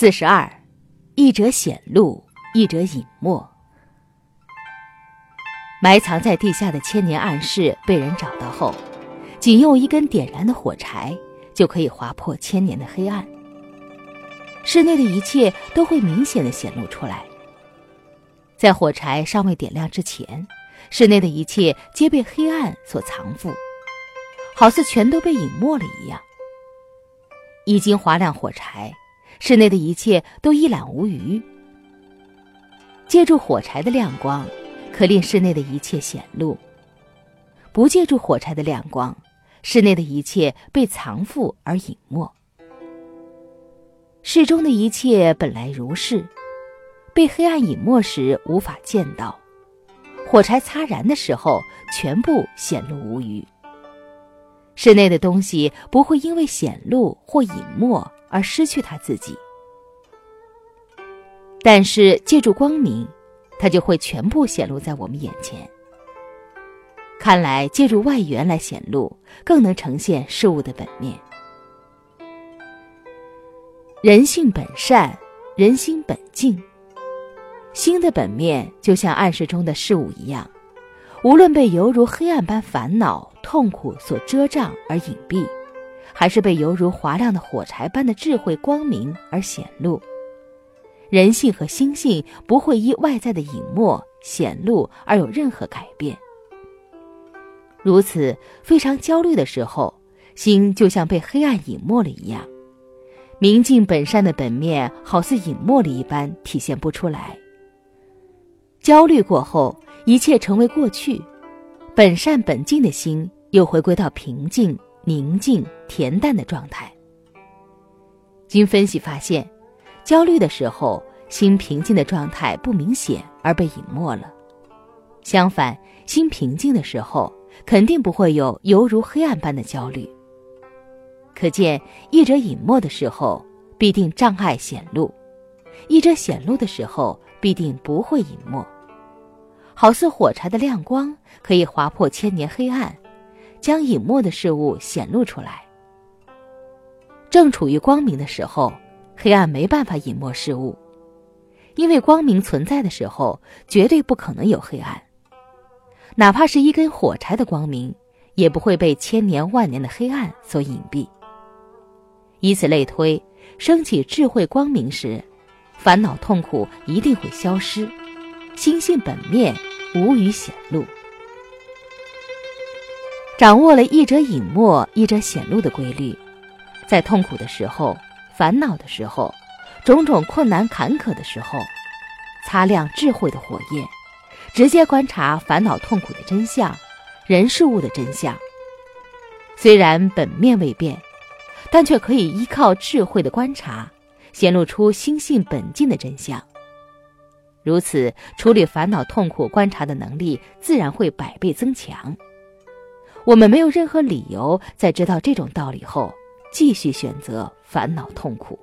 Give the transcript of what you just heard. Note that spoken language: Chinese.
四十二，一者显露，一者隐没。埋藏在地下的千年暗室被人找到后，仅用一根点燃的火柴就可以划破千年的黑暗。室内的一切都会明显的显露出来。在火柴尚未点亮之前，室内的一切皆被黑暗所藏覆，好似全都被隐没了一样。一经划亮火柴，室内的一切都一览无余。借助火柴的亮光，可令室内的一切显露；不借助火柴的亮光，室内的一切被藏覆而隐没。室中的一切本来如是，被黑暗隐没时无法见到；火柴擦燃的时候，全部显露无余。室内的东西不会因为显露或隐没而失去他自己。但是借助光明，它就会全部显露在我们眼前。看来借助外缘来显露，更能呈现事物的本面。人性本善，人心本静。心的本面就像暗室中的事物一样，无论被犹如黑暗般烦恼、痛苦所遮障而隐蔽，还是被犹如华亮的火柴般的智慧光明而显露。人性和心性不会因外在的隐没显露而有任何改变。如此，非常焦虑的时候，心就像被黑暗隐没了一样，明镜本善的本面好似隐没了一般，体现不出来。焦虑过后，一切成为过去，本善本净的心又回归到平静、宁静、恬淡的状态。经分析发现。焦虑的时候，心平静的状态不明显而被隐没了；相反，心平静的时候，肯定不会有犹如黑暗般的焦虑。可见，一者隐没的时候，必定障碍显露；一者显露的时候，必定不会隐没。好似火柴的亮光，可以划破千年黑暗，将隐没的事物显露出来。正处于光明的时候。黑暗没办法隐没事物，因为光明存在的时候，绝对不可能有黑暗。哪怕是一根火柴的光明，也不会被千年万年的黑暗所隐蔽。以此类推，升起智慧光明时，烦恼痛苦一定会消失，心性本面无余显露。掌握了一者隐没，一者显露的规律，在痛苦的时候。烦恼的时候，种种困难坎坷的时候，擦亮智慧的火焰，直接观察烦恼痛苦的真相，人事物的真相。虽然本面未变，但却可以依靠智慧的观察，显露出心性本净的真相。如此处理烦恼痛苦观察的能力，自然会百倍增强。我们没有任何理由在知道这种道理后。继续选择烦恼痛苦。